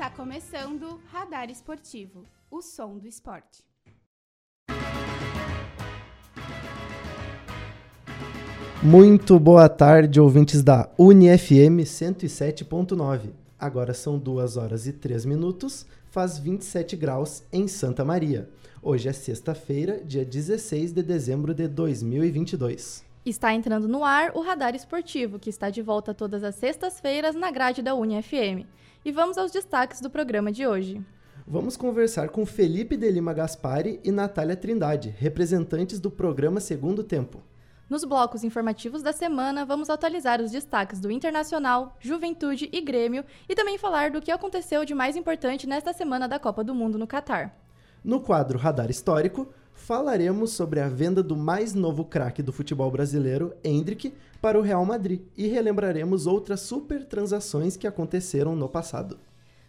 Está começando Radar Esportivo, o som do esporte. Muito boa tarde, ouvintes da UniFM 107.9. Agora são 2 horas e 3 minutos, faz 27 graus em Santa Maria. Hoje é sexta-feira, dia 16 de dezembro de 2022. Está entrando no ar o Radar Esportivo, que está de volta todas as sextas-feiras na grade da UniFM. E vamos aos destaques do programa de hoje. Vamos conversar com Felipe de Lima Gaspari e Natália Trindade, representantes do programa Segundo Tempo. Nos blocos informativos da semana, vamos atualizar os destaques do Internacional, Juventude e Grêmio e também falar do que aconteceu de mais importante nesta semana da Copa do Mundo no Catar. No quadro Radar Histórico, falaremos sobre a venda do mais novo craque do futebol brasileiro, Hendrick, para o Real Madrid e relembraremos outras super transações que aconteceram no passado.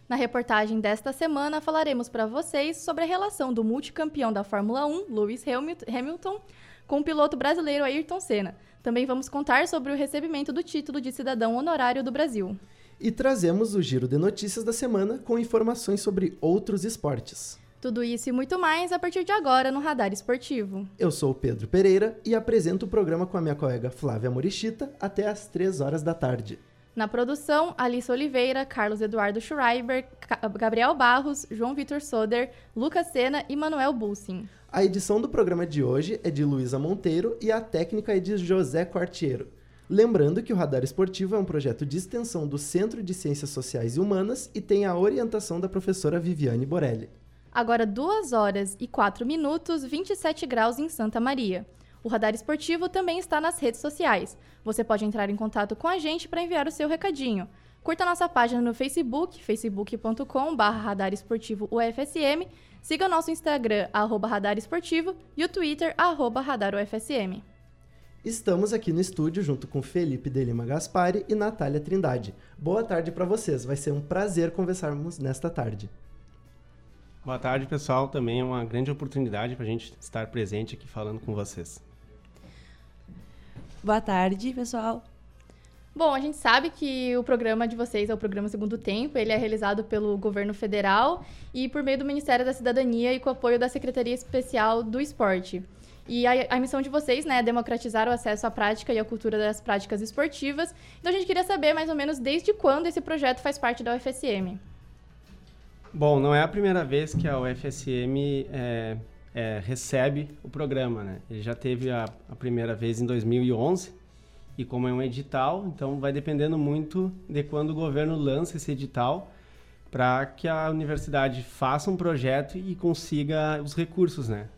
Na reportagem desta semana, falaremos para vocês sobre a relação do multicampeão da Fórmula 1, Lewis Hamilton, com o piloto brasileiro Ayrton Senna. Também vamos contar sobre o recebimento do título de cidadão honorário do Brasil. E trazemos o giro de notícias da semana com informações sobre outros esportes. Tudo isso e muito mais a partir de agora no Radar Esportivo. Eu sou o Pedro Pereira e apresento o programa com a minha colega Flávia Morichita até às 3 horas da tarde. Na produção, Alice Oliveira, Carlos Eduardo Schreiber, Gabriel Barros, João Vitor Soder, Lucas Sena e Manuel Bulsin. A edição do programa de hoje é de Luísa Monteiro e a técnica é de José Quartiero. Lembrando que o Radar Esportivo é um projeto de extensão do Centro de Ciências Sociais e Humanas e tem a orientação da professora Viviane Borelli. Agora 2 horas e 4 minutos, 27 graus em Santa Maria. O Radar Esportivo também está nas redes sociais. Você pode entrar em contato com a gente para enviar o seu recadinho. Curta nossa página no Facebook, facebook.com.br Radar Esportivo UFSM Siga o nosso Instagram, arroba Radar Esportivo, e o Twitter, arroba Radar UFSM. Estamos aqui no estúdio junto com Felipe de Lima Gaspari e Natália Trindade. Boa tarde para vocês, vai ser um prazer conversarmos nesta tarde. Boa tarde, pessoal. Também é uma grande oportunidade para a gente estar presente aqui falando com vocês. Boa tarde, pessoal. Bom, a gente sabe que o programa de vocês é o programa Segundo Tempo, ele é realizado pelo governo federal e por meio do Ministério da Cidadania e com o apoio da Secretaria Especial do Esporte. E a, a, missão de vocês né, é democratizar o acesso à prática e à cultura das práticas esportivas. Então a gente queria saber mais ou menos desde quando esse projeto faz parte da UFSM. Bom, não é a primeira vez que a UFSM é, é, recebe o programa, né? Ele já teve a, a primeira vez em 2011 e como é um edital, então vai dependendo muito de quando o governo lança esse edital para que a universidade faça um projeto e consiga os recursos, né?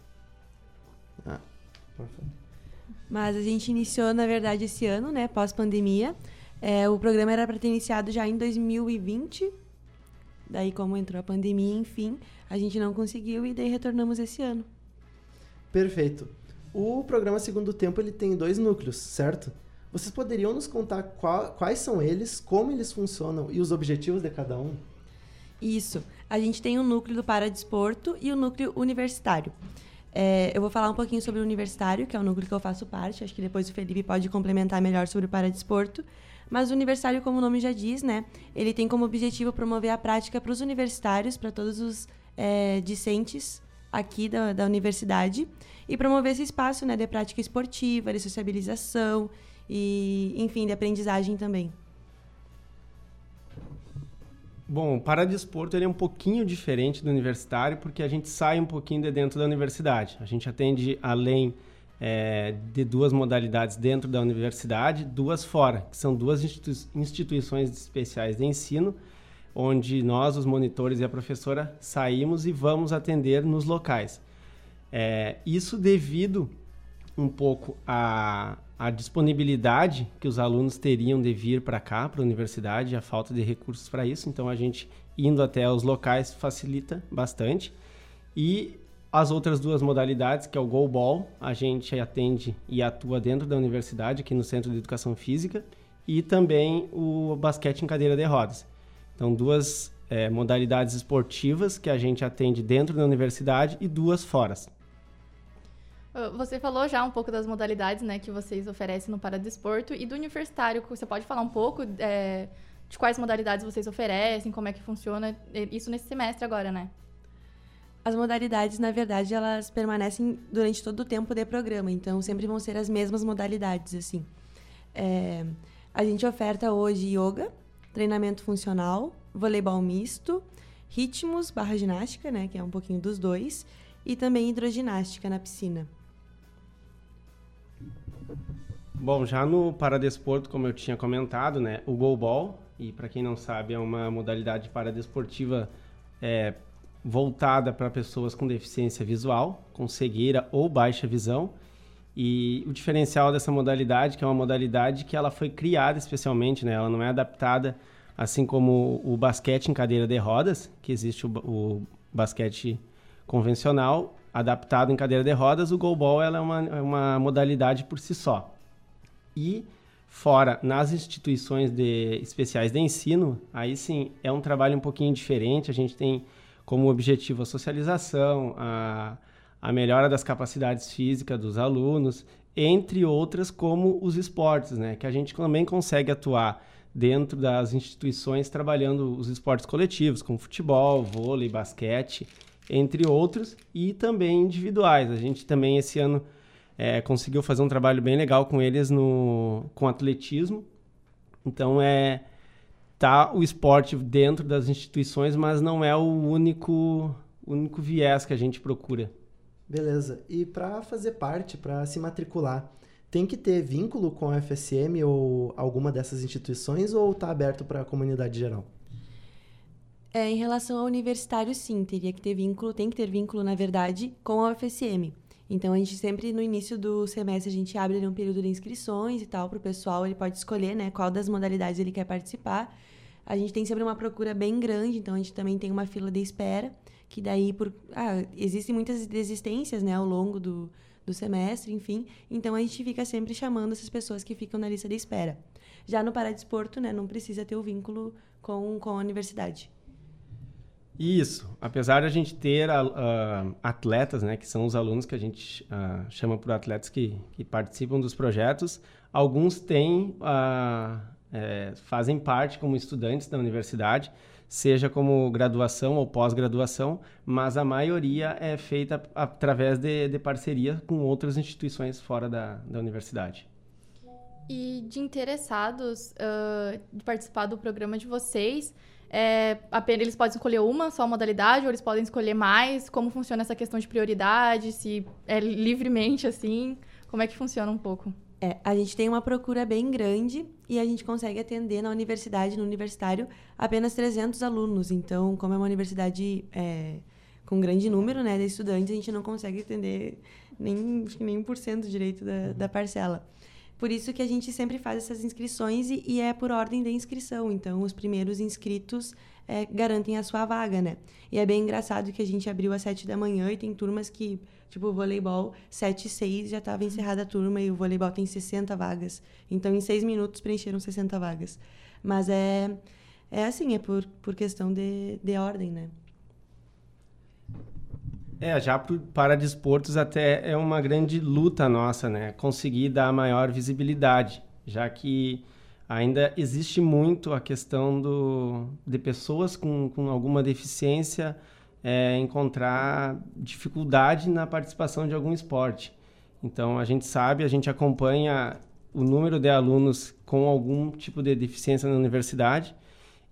Ah, Mas a gente iniciou, na verdade, esse ano, né, pós-pandemia. É, o programa era para ter iniciado já em 2020. Daí, como entrou a pandemia, enfim, a gente não conseguiu e daí retornamos esse ano. Perfeito. O programa Segundo Tempo ele tem dois núcleos, certo? Vocês poderiam nos contar qual, quais são eles, como eles funcionam e os objetivos de cada um? Isso. A gente tem o um núcleo do Paradesporto e o um núcleo universitário. É, eu vou falar um pouquinho sobre o universitário, que é o núcleo que eu faço parte. Acho que depois o Felipe pode complementar melhor sobre o Paradesporto. Mas o universitário, como o nome já diz, né, ele tem como objetivo promover a prática para os universitários, para todos os é, discentes aqui da, da universidade, e promover esse espaço né, de prática esportiva, de sociabilização e, enfim, de aprendizagem também. Bom, o paradesporto ele é um pouquinho diferente do universitário porque a gente sai um pouquinho de dentro da universidade. A gente atende além é, de duas modalidades dentro da universidade, duas fora, que são duas institui instituições especiais de ensino, onde nós, os monitores e a professora, saímos e vamos atender nos locais. É, isso devido um pouco a, a disponibilidade que os alunos teriam de vir para cá, para a universidade, a falta de recursos para isso. Então, a gente indo até os locais facilita bastante. E as outras duas modalidades, que é o goalball, a gente atende e atua dentro da universidade, aqui no Centro de Educação Física, e também o basquete em cadeira de rodas. Então, duas é, modalidades esportivas que a gente atende dentro da universidade e duas fora. Ah, você falou já um pouco das modalidades né, que vocês oferecem no Paradesporto e do universitário. Você pode falar um pouco é, de quais modalidades vocês oferecem, como é que funciona isso nesse semestre agora, né? As modalidades, na verdade, elas permanecem durante todo o tempo de programa, então sempre vão ser as mesmas modalidades, assim. É, a gente oferta hoje yoga, treinamento funcional, voleibol misto, ritmos barra ginástica, né, que é um pouquinho dos dois, e também hidroginástica na piscina. Bom, já no paradesporto, como eu tinha comentado, né, o goalball, e para quem não sabe, é uma modalidade paradesportiva é, voltada para pessoas com deficiência visual, com cegueira ou baixa visão. E o diferencial dessa modalidade, que é uma modalidade que ela foi criada especialmente, né, ela não é adaptada assim como o basquete em cadeira de rodas, que existe o, o basquete convencional, adaptado em cadeira de rodas, o goalball ela é uma, é uma modalidade por si só. E fora nas instituições de, especiais de ensino, aí sim é um trabalho um pouquinho diferente. A gente tem como objetivo a socialização, a, a melhora das capacidades físicas dos alunos, entre outras como os esportes, né? Que a gente também consegue atuar dentro das instituições trabalhando os esportes coletivos, como futebol, vôlei, basquete, entre outros, e também individuais. A gente também esse ano é, conseguiu fazer um trabalho bem legal com eles no com atletismo. Então é tá o esporte dentro das instituições, mas não é o único único viés que a gente procura. Beleza. E para fazer parte, para se matricular, tem que ter vínculo com a FSM ou alguma dessas instituições ou está aberto para a comunidade geral? É, em relação ao universitário, sim, teria que ter vínculo, tem que ter vínculo, na verdade, com a UFSM. Então, a gente sempre, no início do semestre, a gente abre um período de inscrições e tal, para o pessoal, ele pode escolher, né, qual das modalidades ele quer participar. A gente tem sempre uma procura bem grande, então a gente também tem uma fila de espera, que daí, por... Ah, existem muitas desistências, né, ao longo do, do semestre, enfim. Então a gente fica sempre chamando essas pessoas que ficam na lista de espera. Já no Paradesporto, né, não precisa ter o vínculo com, com a universidade. Isso. Apesar de a gente ter uh, atletas, né, que são os alunos que a gente uh, chama por atletas que, que participam dos projetos, alguns têm, é, fazem parte como estudantes da universidade, seja como graduação ou pós-graduação, mas a maioria é feita através de, de parceria com outras instituições fora da, da universidade. E de interessados uh, de participar do programa de vocês, é, apenas eles podem escolher uma só modalidade ou eles podem escolher mais? Como funciona essa questão de prioridade? Se é livremente assim? Como é que funciona um pouco? É, a gente tem uma procura bem grande e a gente consegue atender na universidade, no universitário, apenas 300 alunos. Então, como é uma universidade é, com grande número né, de estudantes, a gente não consegue atender nem, nem 1% direito da, da parcela. Por isso que a gente sempre faz essas inscrições e, e é por ordem de inscrição. Então, os primeiros inscritos é, garantem a sua vaga, né? E é bem engraçado que a gente abriu às sete da manhã e tem turmas que, tipo, o voleibol, sete e seis já estava encerrada a turma e o voleibol tem 60 vagas. Então, em seis minutos preencheram 60 vagas. Mas é, é assim, é por, por questão de, de ordem, né? É, já para desportos até é uma grande luta nossa, né? Conseguir dar maior visibilidade, já que ainda existe muito a questão do, de pessoas com, com alguma deficiência é, encontrar dificuldade na participação de algum esporte. Então, a gente sabe, a gente acompanha o número de alunos com algum tipo de deficiência na universidade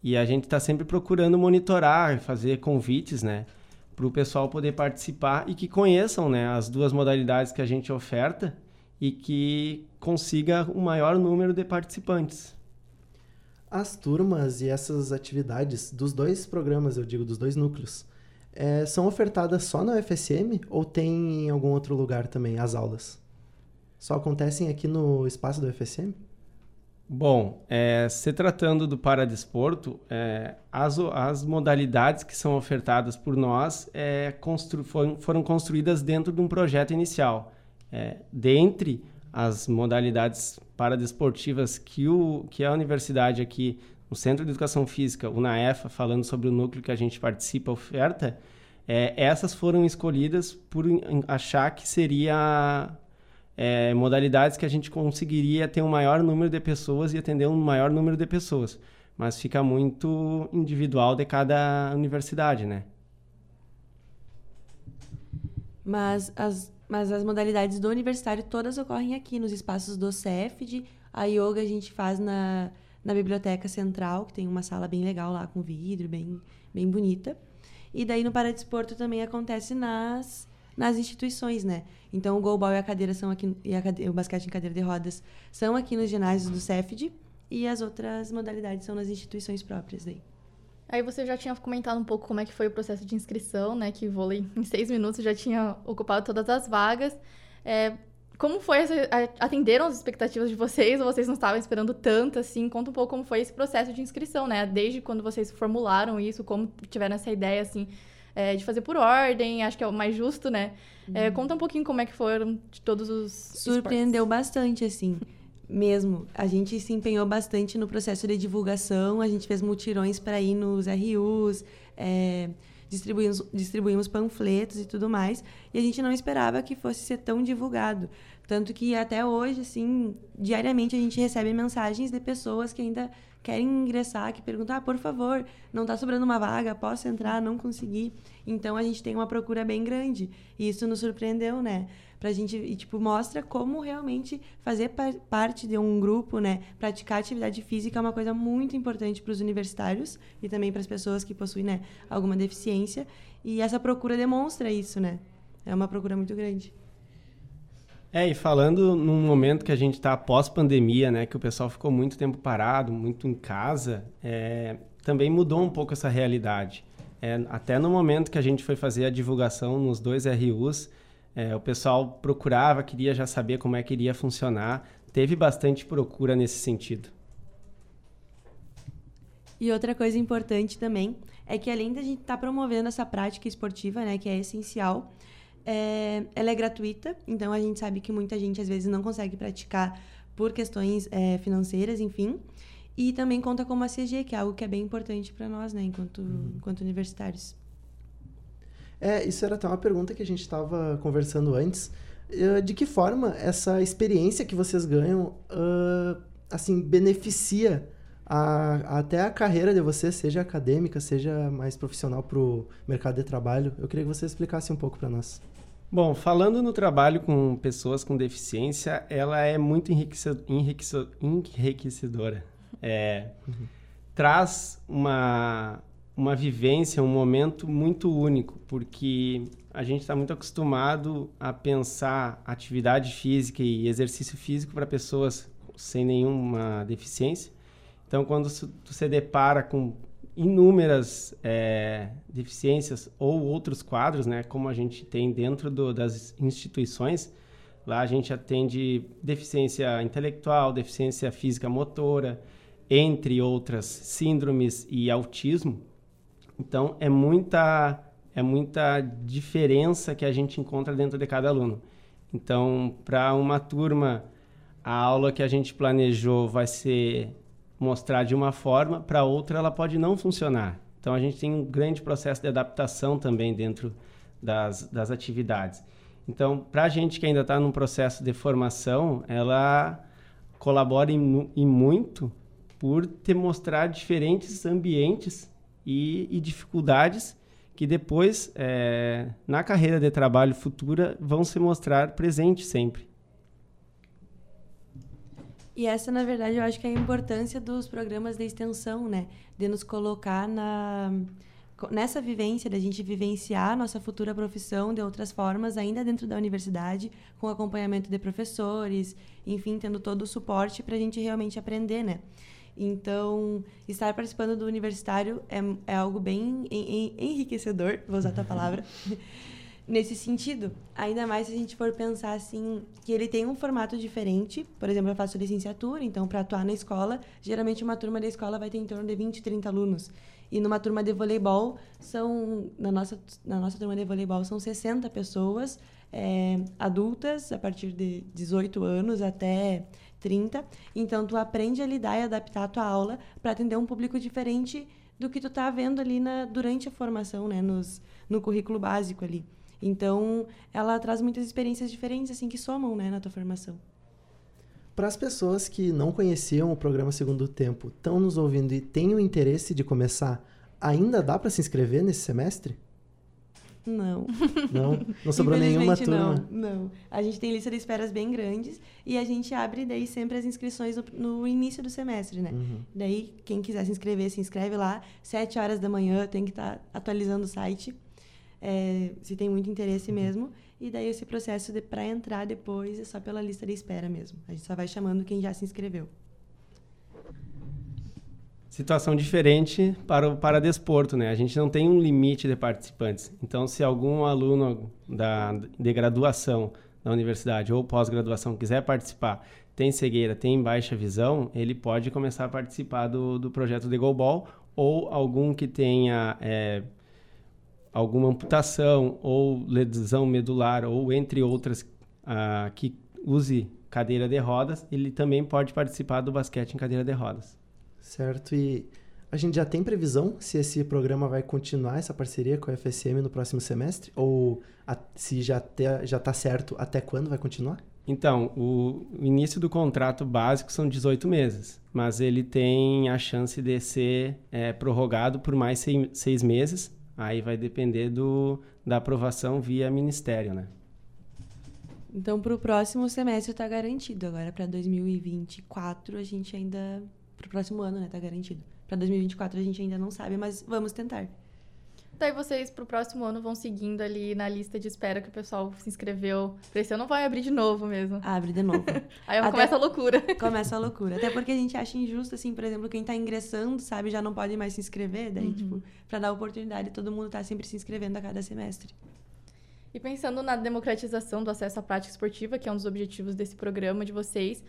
e a gente está sempre procurando monitorar, fazer convites, né? Para o pessoal poder participar e que conheçam né, as duas modalidades que a gente oferta e que consiga o um maior número de participantes. As turmas e essas atividades dos dois programas, eu digo, dos dois núcleos, é, são ofertadas só na UFSM ou tem em algum outro lugar também as aulas? Só acontecem aqui no espaço do UFSM? Bom, é, se tratando do paradesporto, é, as, as modalidades que são ofertadas por nós é, constru, foram, foram construídas dentro de um projeto inicial. É, dentre as modalidades paradesportivas que, o, que a universidade aqui, o Centro de Educação Física, o NAEFA, falando sobre o núcleo que a gente participa, oferta, é, essas foram escolhidas por achar que seria é, modalidades que a gente conseguiria ter um maior número de pessoas e atender um maior número de pessoas. mas fica muito individual de cada universidade, né? Mas as, mas as modalidades do universitário todas ocorrem aqui, nos espaços do CEFD. A yoga a gente faz na, na biblioteca central, que tem uma sala bem legal lá, com vidro, bem, bem bonita. E daí no Paradesporto também acontece nas, nas instituições, né? Então o goalball e a cadeira são aqui, e a o basquete em cadeira de rodas são aqui nos ginásios do CEFD e as outras modalidades são nas instituições próprias daí. Aí você já tinha comentado um pouco como é que foi o processo de inscrição, né? Que vôlei em seis minutos já tinha ocupado todas as vagas. É, como foi essa, atenderam as expectativas de vocês ou vocês não estavam esperando tanto assim? Conta um pouco como foi esse processo de inscrição, né? Desde quando vocês formularam isso, como tiveram essa ideia assim é, de fazer por ordem, acho que é o mais justo, né? É, uhum. conta um pouquinho como é que foram de todos os Surpreendeu esportes. bastante assim mesmo. A gente se empenhou bastante no processo de divulgação, a gente fez mutirões para ir nos RUs, é, distribuímos, distribuímos panfletos e tudo mais, e a gente não esperava que fosse ser tão divulgado. Tanto que até hoje, assim, diariamente a gente recebe mensagens de pessoas que ainda querem ingressar, que perguntam, ah, por favor, não está sobrando uma vaga, posso entrar, não consegui. Então a gente tem uma procura bem grande. E isso nos surpreendeu, né? Pra gente, e, tipo, mostra como realmente fazer par parte de um grupo, né, praticar atividade física é uma coisa muito importante para os universitários e também para as pessoas que possuem, né, alguma deficiência. E essa procura demonstra isso, né? É uma procura muito grande. É, e falando num momento que a gente está pós-pandemia, né, que o pessoal ficou muito tempo parado, muito em casa, é, também mudou um pouco essa realidade. É, até no momento que a gente foi fazer a divulgação nos dois RUs, é, o pessoal procurava, queria já saber como é que iria funcionar. Teve bastante procura nesse sentido. E outra coisa importante também é que além da gente estar tá promovendo essa prática esportiva, né, que é essencial, é, ela é gratuita. Então a gente sabe que muita gente às vezes não consegue praticar por questões é, financeiras, enfim. E também conta com uma CG, que é algo que é bem importante para nós, né, enquanto, uhum. enquanto universitários. É, isso era até uma pergunta que a gente estava conversando antes. Uh, de que forma essa experiência que vocês ganham, uh, assim, beneficia a, até a carreira de vocês, seja acadêmica, seja mais profissional para o mercado de trabalho? Eu queria que você explicasse um pouco para nós. Bom, falando no trabalho com pessoas com deficiência, ela é muito enriquecedora. É, uhum. Traz uma, uma vivência, um momento muito único, porque a gente está muito acostumado a pensar atividade física e exercício físico para pessoas sem nenhuma deficiência. Então, quando tu se depara com inúmeras é, deficiências ou outros quadros, né, como a gente tem dentro do, das instituições, lá a gente atende deficiência intelectual, deficiência física motora, entre outras síndromes e autismo. Então, é muita, é muita diferença que a gente encontra dentro de cada aluno. Então, para uma turma, a aula que a gente planejou vai ser mostrar de uma forma, para outra ela pode não funcionar. Então, a gente tem um grande processo de adaptação também dentro das, das atividades. Então, para a gente que ainda está num processo de formação, ela colabora em muito por te mostrar diferentes ambientes e, e dificuldades que depois, é, na carreira de trabalho futura, vão se mostrar presentes sempre. E essa, na verdade, eu acho que é a importância dos programas de extensão, né? De nos colocar na nessa vivência, da gente vivenciar nossa futura profissão de outras formas, ainda dentro da universidade, com acompanhamento de professores, enfim, tendo todo o suporte para a gente realmente aprender, né? Então, estar participando do universitário é, é algo bem enriquecedor, vou usar a tua palavra, nesse sentido. Ainda mais se a gente for pensar assim, que ele tem um formato diferente. Por exemplo, eu faço licenciatura, então, para atuar na escola, geralmente uma turma da escola vai ter em torno de 20, 30 alunos. E numa turma de voleibol, são, na nossa, na nossa turma de voleibol, são 60 pessoas é, adultas, a partir de 18 anos até 30. Então, tu aprende a lidar e adaptar a tua aula para atender um público diferente do que tu tá vendo ali na, durante a formação, né? Nos, no currículo básico ali. Então, ela traz muitas experiências diferentes, assim, que somam, né, na tua formação. para as pessoas que não conheciam o programa Segundo Tempo, estão nos ouvindo e têm o interesse de começar, ainda dá para se inscrever nesse semestre? Não. Não? Não sobrou nenhuma turma? Não, não. A gente tem lista de esperas bem grandes e a gente abre daí sempre as inscrições no, no início do semestre, né? Uhum. Daí, quem quiser se inscrever, se inscreve lá. Sete horas da manhã, tem que estar tá atualizando o site. É, se tem muito interesse mesmo. E daí, esse processo de, para entrar depois é só pela lista de espera mesmo. A gente só vai chamando quem já se inscreveu situação diferente para o para desporto, né? A gente não tem um limite de participantes. Então, se algum aluno da, de graduação da universidade ou pós-graduação quiser participar, tem cegueira, tem baixa visão, ele pode começar a participar do, do projeto de Goalball ou algum que tenha é, alguma amputação ou lesão medular ou entre outras uh, que use cadeira de rodas, ele também pode participar do basquete em cadeira de rodas. Certo, e a gente já tem previsão se esse programa vai continuar essa parceria com a FSM no próximo semestre? Ou a, se já está já tá certo, até quando vai continuar? Então, o, o início do contrato básico são 18 meses, mas ele tem a chance de ser é, prorrogado por mais seis, seis meses. Aí vai depender do, da aprovação via ministério, né? Então, para o próximo semestre está garantido. Agora, para 2024, a gente ainda pro próximo ano, né? Tá garantido. Para 2024 a gente ainda não sabe, mas vamos tentar. Daí vocês pro próximo ano vão seguindo ali na lista de espera que o pessoal se inscreveu. Pra esse ano vai abrir de novo mesmo. Abre de novo. Aí Até começa a loucura. Começa a loucura. Até porque a gente acha injusto, assim, por exemplo, quem tá ingressando, sabe, já não pode mais se inscrever. Daí, uhum. tipo, pra dar oportunidade, todo mundo tá sempre se inscrevendo a cada semestre. E pensando na democratização do acesso à prática esportiva, que é um dos objetivos desse programa de vocês,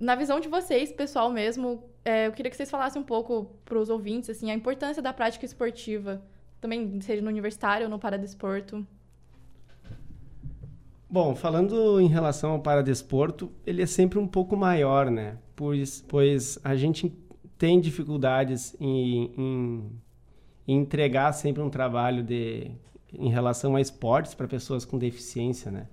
na visão de vocês, pessoal mesmo, é, eu queria que vocês falassem um pouco para os ouvintes assim, a importância da prática esportiva, também seja no universitário ou no paradesporto. Bom, falando em relação ao paradesporto, ele é sempre um pouco maior, né? Pois, pois a gente tem dificuldades em, em, em entregar sempre um trabalho de, em relação a esportes para pessoas com deficiência, né?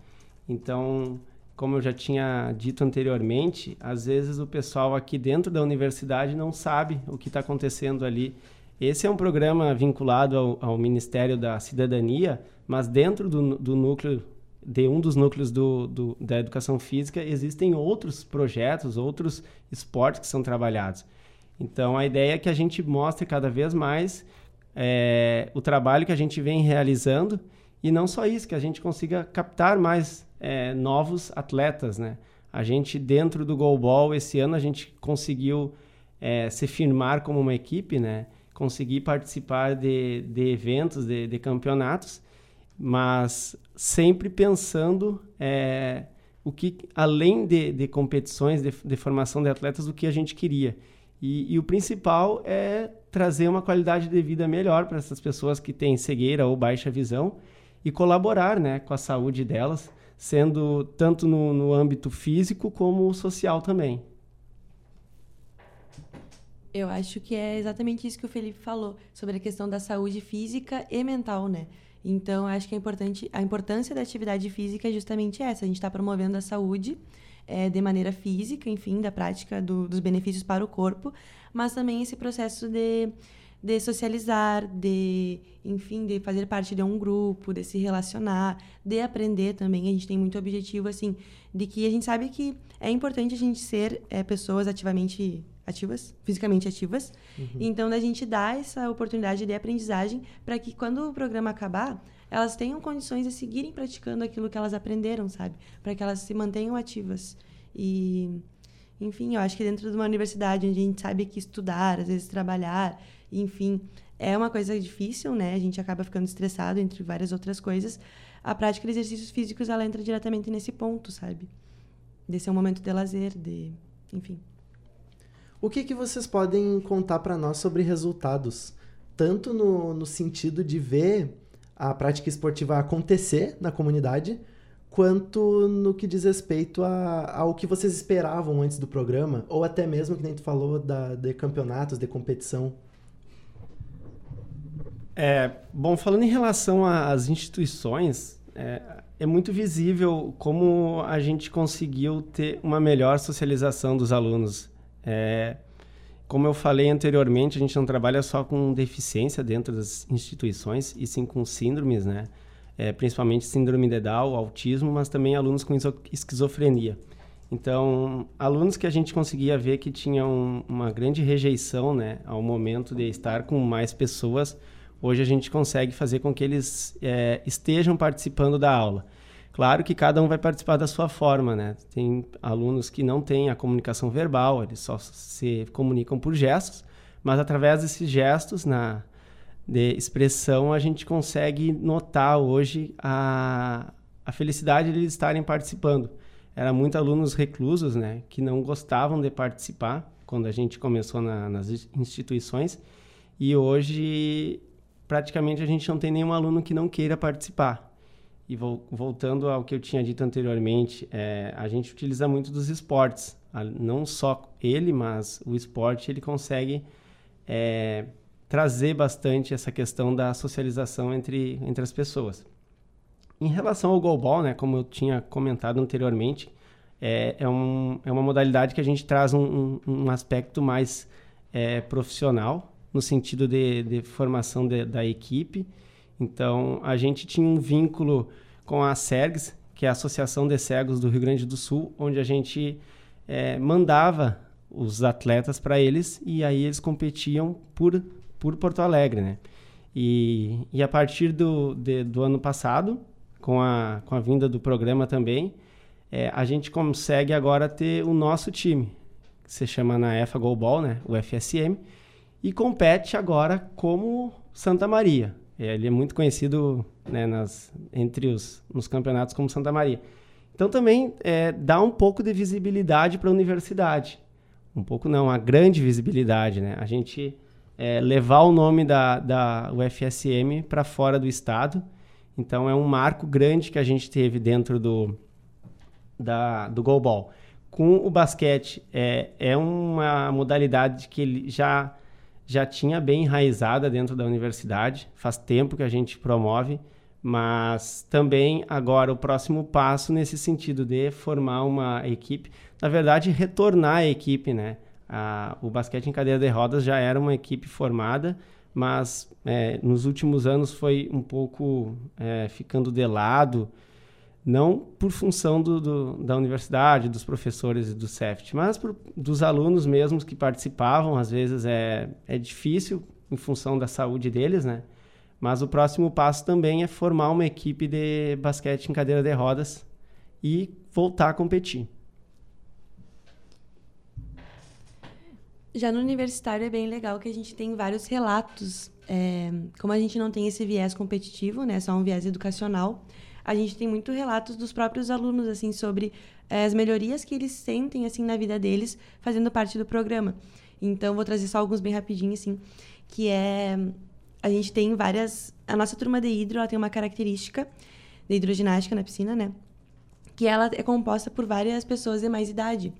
Então, como eu já tinha dito anteriormente, às vezes o pessoal aqui dentro da universidade não sabe o que está acontecendo ali. Esse é um programa vinculado ao, ao, Ministério da Cidadania, mas dentro do, do núcleo, de um dos núcleos do, do, da educação física, existem outros projetos, outros esportes que são trabalhados. Então, a ideia é que a gente mostre cada vez mais é, o trabalho que a gente vem realizando e não só isso, que a gente consiga captar mais é, novos atletas, né? A gente, dentro do Goalball, esse ano a gente conseguiu é, se firmar como uma equipe, né? Conseguir participar de, de eventos, de, de campeonatos, mas sempre pensando é, o que, além de, de competições, de, de, formação de atletas, o que a gente queria. E, e o principal é trazer uma qualidade de vida melhor para essas pessoas que têm cegueira ou baixa visão e colaborar né, com a saúde delas sendo tanto no, no âmbito físico como social também. Eu acho que é exatamente isso que o Felipe falou, sobre a questão da saúde física e mental, né? Então, acho que é importante, a importância da atividade física é justamente essa. A gente está promovendo a saúde é, de maneira física, enfim, da prática do, dos benefícios para o corpo, mas também esse processo de de socializar, de, enfim, de fazer parte de um grupo, de se relacionar, de aprender também. A gente tem muito objetivo, assim, de que a gente sabe que é importante a gente ser é, pessoas ativamente ativas, fisicamente ativas. Uhum. Então, da gente dar essa oportunidade de aprendizagem para que quando o programa acabar, elas tenham condições de seguirem praticando aquilo que elas aprenderam, sabe? Para que elas se mantenham ativas. E, enfim, eu acho que dentro de uma universidade onde a gente sabe que estudar, às vezes trabalhar, enfim, é uma coisa difícil, né? A gente acaba ficando estressado entre várias outras coisas. A prática de exercícios físicos ela entra diretamente nesse ponto, sabe? De ser um momento de lazer, de, enfim. O que que vocês podem contar para nós sobre resultados, tanto no, no sentido de ver a prática esportiva acontecer na comunidade, quanto no que diz respeito a, ao que vocês esperavam antes do programa, ou até mesmo que nem tu falou da, de campeonatos, de competição. É, bom, falando em relação às instituições, é, é muito visível como a gente conseguiu ter uma melhor socialização dos alunos. É, como eu falei anteriormente, a gente não trabalha só com deficiência dentro das instituições, e sim com síndromes, né? É, principalmente síndrome de Down, autismo, mas também alunos com esquizofrenia. Então, alunos que a gente conseguia ver que tinham uma grande rejeição né, ao momento de estar com mais pessoas, hoje a gente consegue fazer com que eles é, estejam participando da aula. Claro que cada um vai participar da sua forma, né? Tem alunos que não têm a comunicação verbal, eles só se comunicam por gestos, mas através desses gestos na de expressão a gente consegue notar hoje a, a felicidade de eles estarem participando. Era muito alunos reclusos, né, que não gostavam de participar quando a gente começou na, nas instituições e hoje praticamente a gente não tem nenhum aluno que não queira participar. E voltando ao que eu tinha dito anteriormente, é, a gente utiliza muito dos esportes. Não só ele, mas o esporte ele consegue é, trazer bastante essa questão da socialização entre, entre as pessoas. Em relação ao goalball, né, como eu tinha comentado anteriormente, é, é, um, é uma modalidade que a gente traz um, um, um aspecto mais é, profissional, no sentido de, de formação de, da equipe, então, a gente tinha um vínculo com a SERGS, que é a Associação de Cegos do Rio Grande do Sul, onde a gente é, mandava os atletas para eles e aí eles competiam por, por Porto Alegre, né? E, e a partir do, de, do ano passado, com a, com a vinda do programa também, é, a gente consegue agora ter o nosso time, que se chama na EFA Goalball, né? O FSM, e compete agora como Santa Maria. É, ele é muito conhecido né, nas, entre os nos campeonatos como Santa Maria. Então também é, dá um pouco de visibilidade para a universidade. Um pouco não, uma grande visibilidade. Né? A gente é, levar o nome da, da UFSM para fora do estado. Então é um marco grande que a gente teve dentro do, da, do goalball. Com o basquete, é, é uma modalidade que ele já já tinha bem enraizada dentro da universidade, faz tempo que a gente promove, mas também agora o próximo passo nesse sentido de formar uma equipe, na verdade retornar a equipe, né? A, o basquete em cadeira de rodas já era uma equipe formada, mas é, nos últimos anos foi um pouco é, ficando de lado, não por função do, do, da universidade, dos professores e do CEFT, mas por, dos alunos mesmos que participavam. Às vezes é, é difícil em função da saúde deles, né? Mas o próximo passo também é formar uma equipe de basquete em cadeira de rodas e voltar a competir. Já no universitário é bem legal que a gente tem vários relatos. É, como a gente não tem esse viés competitivo, né, só um viés educacional, a gente tem muito relatos dos próprios alunos assim sobre é, as melhorias que eles sentem assim na vida deles fazendo parte do programa. Então vou trazer só alguns bem rapidinho assim, que é a gente tem várias a nossa turma de hidro, ela tem uma característica de hidroginástica na piscina, né? Que ela é composta por várias pessoas de mais idade.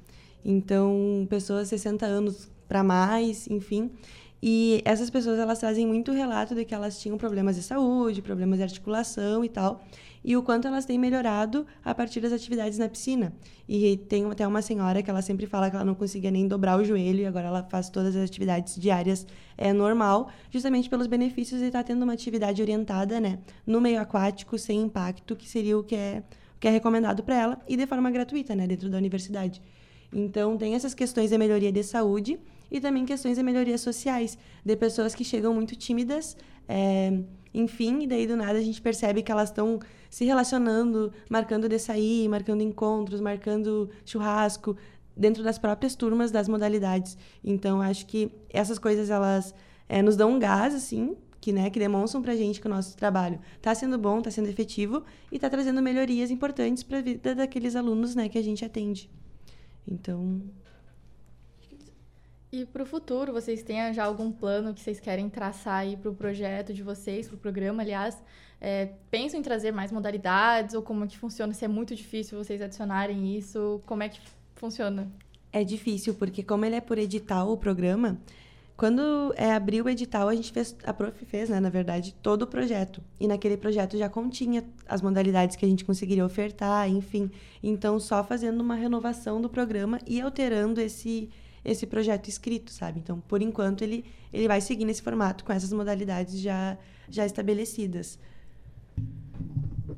Então, pessoas 60 anos para mais, enfim. E essas pessoas elas trazem muito relato de que elas tinham problemas de saúde, problemas de articulação e tal e o quanto elas têm melhorado a partir das atividades na piscina. E tem até uma senhora que ela sempre fala que ela não conseguia nem dobrar o joelho e agora ela faz todas as atividades diárias é normal, justamente pelos benefícios de estar tendo uma atividade orientada, né, no meio aquático sem impacto, que seria o que é o que é recomendado para ela e de forma gratuita, né, dentro da universidade. Então, tem essas questões de melhoria de saúde e também questões de melhorias sociais, de pessoas que chegam muito tímidas, é, enfim, e daí do nada a gente percebe que elas estão se relacionando, marcando de sair, marcando encontros, marcando churrasco, dentro das próprias turmas das modalidades. Então, acho que essas coisas, elas é, nos dão um gás, assim, que, né, que demonstram pra gente que o nosso trabalho está sendo bom, está sendo efetivo e está trazendo melhorias importantes para a vida daqueles alunos, né, que a gente atende. Então, e para o futuro, vocês têm já algum plano que vocês querem traçar aí para o projeto de vocês, para o programa, aliás? É, pensam em trazer mais modalidades ou como é que funciona? Se é muito difícil vocês adicionarem isso, como é que funciona? É difícil, porque como ele é por edital o programa, Quando é, abriu o edital, a gente fez, a prof fez, né, na verdade, todo o projeto. E naquele projeto já continha as modalidades que a gente conseguiria ofertar, enfim. Então, só fazendo uma renovação do programa e alterando esse, esse projeto escrito, sabe? Então, por enquanto, ele, ele vai seguir nesse formato, com essas modalidades já, já estabelecidas.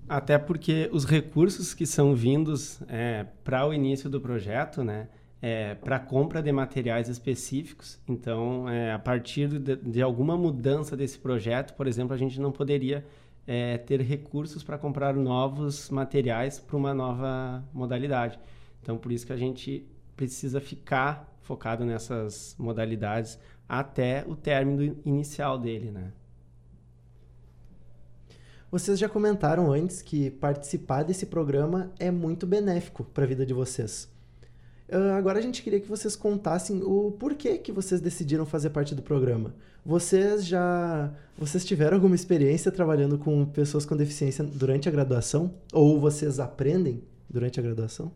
Até porque os recursos que são vindos é, para o início do projeto, né? é, para compra de materiais específicos. Então, é, a partir de, de, alguma mudança desse projeto, por exemplo, a gente não poderia é, ter recursos para comprar novos materiais para uma nova modalidade. Então, por isso que a gente precisa ficar focado nessas modalidades até o término inicial dele, né? Vocês já comentaram antes que participar desse programa é muito benéfico para a vida de vocês. Uh, agora a gente queria que vocês contassem o porquê que vocês decidiram fazer parte do programa. Vocês já vocês tiveram alguma experiência trabalhando com pessoas com deficiência durante a graduação ou vocês aprendem durante a graduação?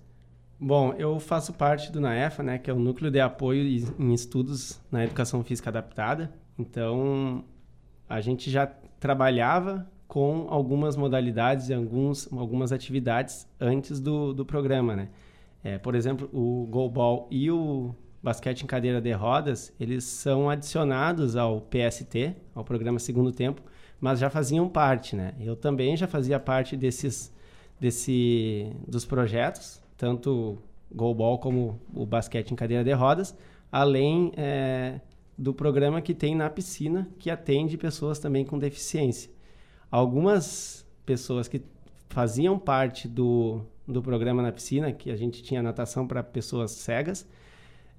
Bom, eu faço parte do NAEFA, né, que é o Núcleo de Apoio em Estudos na Educação Física Adaptada. Então, a gente já trabalhava com algumas modalidades e alguns, algumas atividades antes do, do programa, né? É, por exemplo, o goalball e o basquete em cadeira de rodas, eles são adicionados ao PST, ao programa Segundo Tempo, mas já faziam parte, né? Eu também já fazia parte desses, desse, dos projetos, tanto goalball como o basquete em cadeira de rodas, além é, do programa que tem na piscina, que atende pessoas também com deficiência. Algumas pessoas que faziam parte do, do programa na piscina, que a gente tinha natação para pessoas cegas,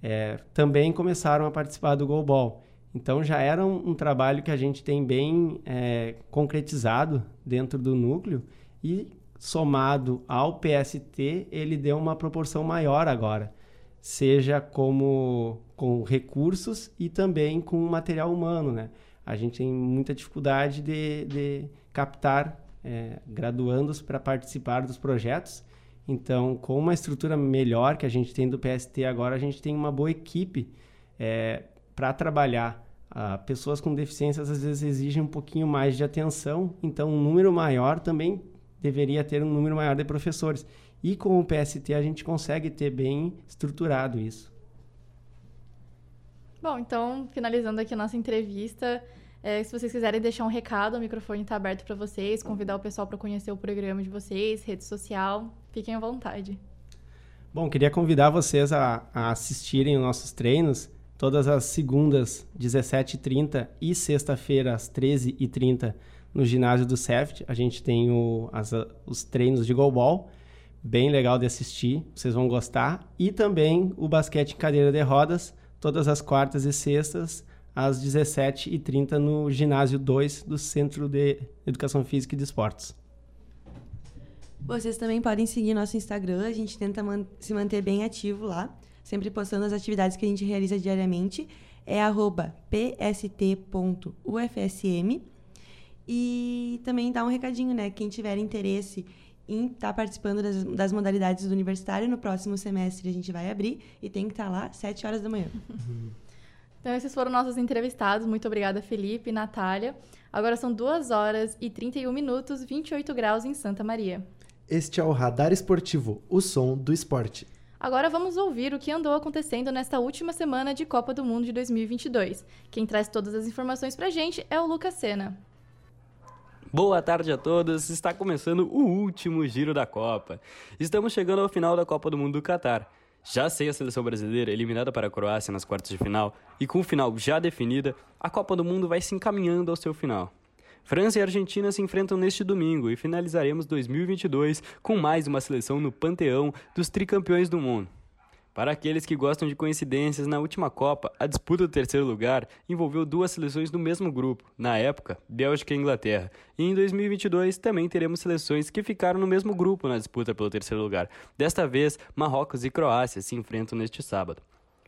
é, também começaram a participar do Goalball. Então já era um, um, trabalho que a gente tem bem é, concretizado dentro do núcleo e somado ao PST, ele deu uma proporção maior agora, seja como com recursos e também com material humano, né? A gente tem muita dificuldade de, de captar é, graduandos para participar dos projetos então, com uma estrutura melhor que a gente tem do PST agora, a gente tem uma boa equipe é, para trabalhar. Ah, pessoas com deficiências às vezes exigem um pouquinho mais de atenção, então um número maior também deveria ter um número maior de professores. E com o PST a gente consegue ter bem estruturado isso. Bom, então, finalizando aqui a nossa entrevista, é, se vocês quiserem deixar um recado, o microfone está aberto para vocês, convidar o pessoal para conhecer o programa de vocês, rede social, fiquem à vontade. Bom, queria convidar vocês a, a assistirem os nossos treinos todas as segundas, 17h30 e sexta-feira, às 13h30, no ginásio do CEFT. A gente tem o, as, os treinos de goalball, bem legal de assistir, vocês vão gostar. E também o basquete em cadeira de rodas, todas as quartas e sextas, às 17h30 no ginásio 2 do Centro de Educação Física e Esportes. Vocês também podem seguir nosso Instagram, a gente tenta man se manter bem ativo lá, sempre postando as atividades que a gente realiza diariamente. É pst.ufsm. E também dá um recadinho, né? Quem tiver interesse em estar tá participando das, das, modalidades do universitário, no próximo semestre a gente vai abrir e tem que estar tá lá às 7 horas da manhã. Então, esses foram nossos entrevistados. Muito obrigada, Felipe e Natália. Agora são 2 horas e 31 minutos, 28 graus em Santa Maria. Este é o Radar Esportivo, o som do esporte. Agora vamos ouvir o que andou acontecendo nesta última semana de Copa do Mundo de 2022. Quem traz todas as informações pra gente é o Lucas Sena. Boa tarde a todos. Está começando o último giro da Copa. Estamos chegando ao final da Copa do Mundo do Catar. Já sem a seleção brasileira eliminada para a Croácia nas quartas de final e com o final já definida, a Copa do Mundo vai se encaminhando ao seu final. França e Argentina se enfrentam neste domingo e finalizaremos 2022 com mais uma seleção no panteão dos tricampeões do mundo. Para aqueles que gostam de coincidências, na última Copa, a disputa do terceiro lugar envolveu duas seleções do mesmo grupo, na época, Bélgica e Inglaterra. E em 2022 também teremos seleções que ficaram no mesmo grupo na disputa pelo terceiro lugar. Desta vez, Marrocos e Croácia se enfrentam neste sábado.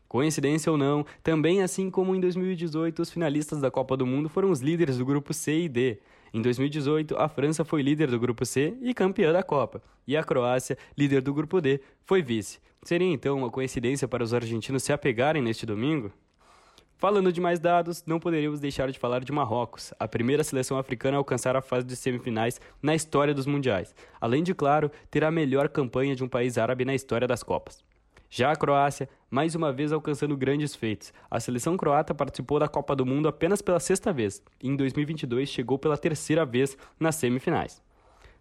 Coincidência ou não, também assim como em 2018, os finalistas da Copa do Mundo foram os líderes do grupo C e D. Em 2018, a França foi líder do grupo C e campeã da Copa, e a Croácia, líder do grupo D, foi vice. Seria então uma coincidência para os argentinos se apegarem neste domingo? Falando de mais dados, não poderíamos deixar de falar de Marrocos, a primeira seleção africana a alcançar a fase de semifinais na história dos mundiais, além de, claro, ter a melhor campanha de um país árabe na história das Copas. Já a Croácia, mais uma vez alcançando grandes feitos. A seleção croata participou da Copa do Mundo apenas pela sexta vez e em 2022 chegou pela terceira vez nas semifinais.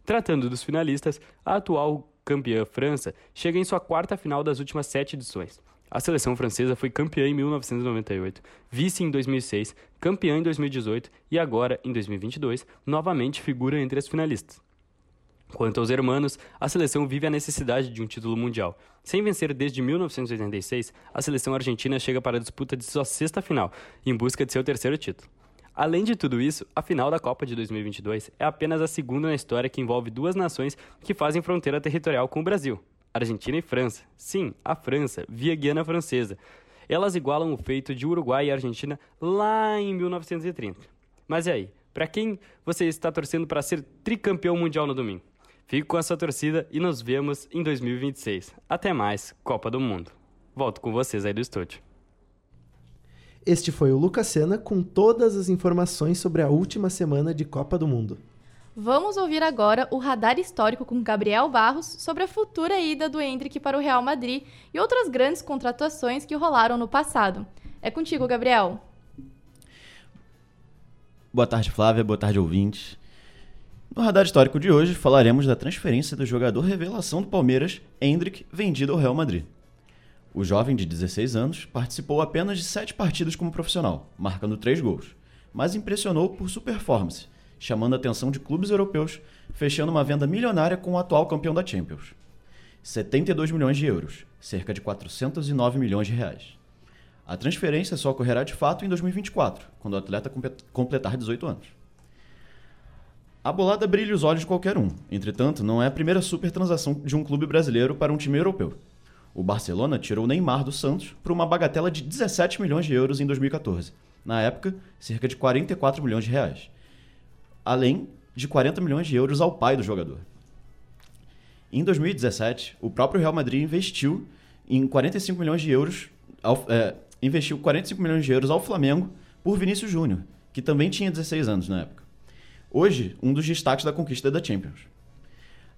Tratando dos finalistas, a atual campeã França chega em sua quarta final das últimas sete edições. A seleção francesa foi campeã em 1998, vice em 2006, campeã em 2018 e agora, em 2022, novamente figura entre as finalistas. Quanto aos hermanos, a seleção vive a necessidade de um título mundial. Sem vencer desde 1986, a seleção argentina chega para a disputa de sua sexta final, em busca de seu terceiro título. Além de tudo isso, a final da Copa de 2022 é apenas a segunda na história que envolve duas nações que fazem fronteira territorial com o Brasil, Argentina e França. Sim, a França, via Guiana Francesa. Elas igualam o feito de Uruguai e Argentina lá em 1930. Mas e aí? Para quem você está torcendo para ser tricampeão mundial no domingo? Fique com a sua torcida e nos vemos em 2026. Até mais, Copa do Mundo. Volto com vocês aí do estúdio. Este foi o Lucas Sena com todas as informações sobre a última semana de Copa do Mundo. Vamos ouvir agora o radar histórico com Gabriel Barros sobre a futura ida do Hendrick para o Real Madrid e outras grandes contratações que rolaram no passado. É contigo, Gabriel. Boa tarde, Flávia. Boa tarde, ouvintes. No radar histórico de hoje, falaremos da transferência do jogador revelação do Palmeiras, Hendrick, vendido ao Real Madrid. O jovem de 16 anos participou apenas de 7 partidas como profissional, marcando 3 gols, mas impressionou por sua performance chamando a atenção de clubes europeus, fechando uma venda milionária com o atual campeão da Champions. 72 milhões de euros, cerca de 409 milhões de reais. A transferência só ocorrerá de fato em 2024, quando o atleta completar 18 anos. A bolada brilha os olhos de qualquer um, entretanto, não é a primeira super transação de um clube brasileiro para um time europeu. O Barcelona tirou Neymar do Santos por uma bagatela de 17 milhões de euros em 2014, na época, cerca de 44 milhões de reais, além de 40 milhões de euros ao pai do jogador. Em 2017, o próprio Real Madrid investiu em 45 milhões de euros, ao, é, investiu 45 milhões de euros ao Flamengo por Vinícius Júnior, que também tinha 16 anos na época. Hoje, um dos destaques da conquista da Champions.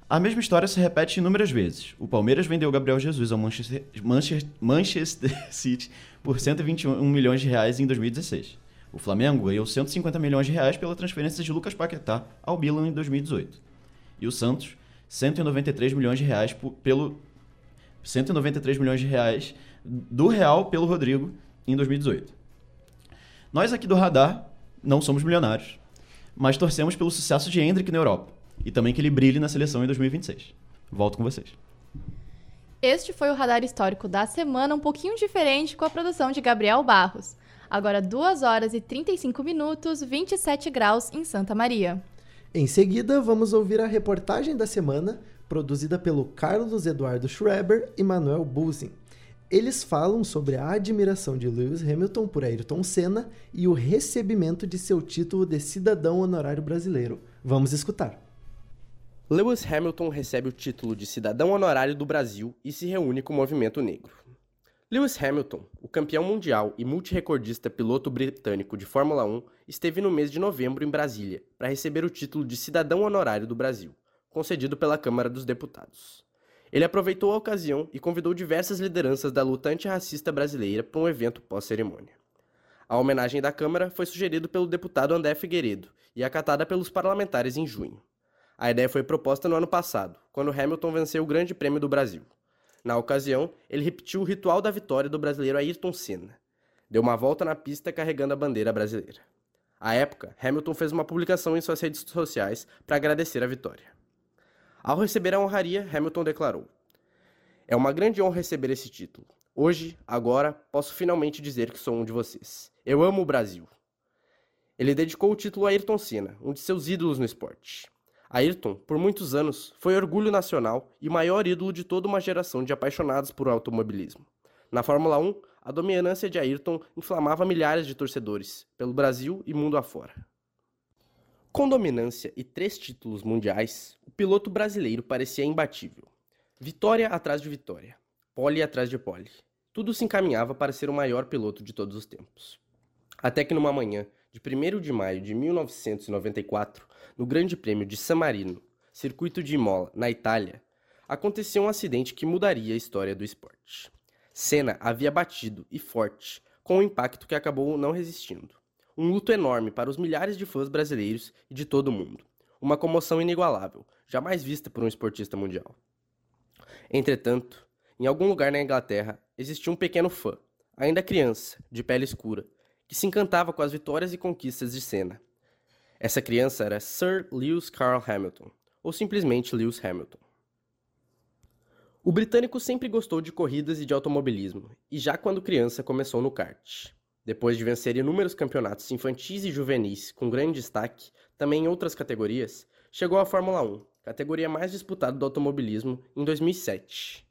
A mesma história se repete inúmeras vezes. O Palmeiras vendeu Gabriel Jesus ao Manchester, Manchester, Manchester City por 121 milhões de reais em 2016. O Flamengo ganhou 150 milhões de reais pela transferência de Lucas Paquetá ao Milan em 2018. E o Santos, 193 milhões de reais pelo 193 milhões de reais do Real pelo Rodrigo em 2018. Nós aqui do Radar não somos milionários, mas torcemos pelo sucesso de Hendrick na Europa e também que ele brilhe na seleção em 2026. Volto com vocês. Este foi o radar histórico da semana, um pouquinho diferente com a produção de Gabriel Barros. Agora 2 horas e 35 minutos, 27 graus em Santa Maria. Em seguida, vamos ouvir a reportagem da semana, produzida pelo Carlos Eduardo Schreber e Manuel Busin. Eles falam sobre a admiração de Lewis Hamilton por Ayrton Senna e o recebimento de seu título de cidadão honorário brasileiro. Vamos escutar. Lewis Hamilton recebe o título de cidadão honorário do Brasil e se reúne com o movimento negro. Lewis Hamilton, o campeão mundial e multirecordista piloto britânico de Fórmula 1, esteve no mês de novembro em Brasília para receber o título de cidadão honorário do Brasil, concedido pela Câmara dos Deputados. Ele aproveitou a ocasião e convidou diversas lideranças da luta antirracista brasileira para um evento pós-cerimônia. A homenagem da Câmara foi sugerida pelo deputado André Figueiredo e acatada pelos parlamentares em junho. A ideia foi proposta no ano passado, quando Hamilton venceu o Grande Prêmio do Brasil. Na ocasião, ele repetiu o ritual da vitória do brasileiro Ayrton Senna. Deu uma volta na pista carregando a bandeira brasileira. À época, Hamilton fez uma publicação em suas redes sociais para agradecer a vitória. Ao receber a honraria, Hamilton declarou: É uma grande honra receber esse título. Hoje, agora, posso finalmente dizer que sou um de vocês. Eu amo o Brasil. Ele dedicou o título a Ayrton Senna, um de seus ídolos no esporte. Ayrton, por muitos anos, foi orgulho nacional e maior ídolo de toda uma geração de apaixonados por automobilismo. Na Fórmula 1, a dominância de Ayrton inflamava milhares de torcedores, pelo Brasil e mundo afora. Com dominância e três títulos mundiais, o piloto brasileiro parecia imbatível. Vitória atrás de vitória, pole atrás de pole. Tudo se encaminhava para ser o maior piloto de todos os tempos. Até que numa manhã de 1 de maio de 1994, no Grande Prêmio de San Marino, circuito de Imola, na Itália, aconteceu um acidente que mudaria a história do esporte. Senna havia batido, e forte, com um impacto que acabou não resistindo. Um luto enorme para os milhares de fãs brasileiros e de todo o mundo. Uma comoção inigualável, jamais vista por um esportista mundial. Entretanto, em algum lugar na Inglaterra, existia um pequeno fã, ainda criança, de pele escura, que se encantava com as vitórias e conquistas de Senna. Essa criança era Sir Lewis Carl Hamilton, ou simplesmente Lewis Hamilton. O britânico sempre gostou de corridas e de automobilismo, e já quando criança começou no kart. Depois de vencer inúmeros campeonatos infantis e juvenis com grande destaque, também em outras categorias, chegou à Fórmula 1, categoria mais disputada do automobilismo, em 2007.